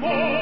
more.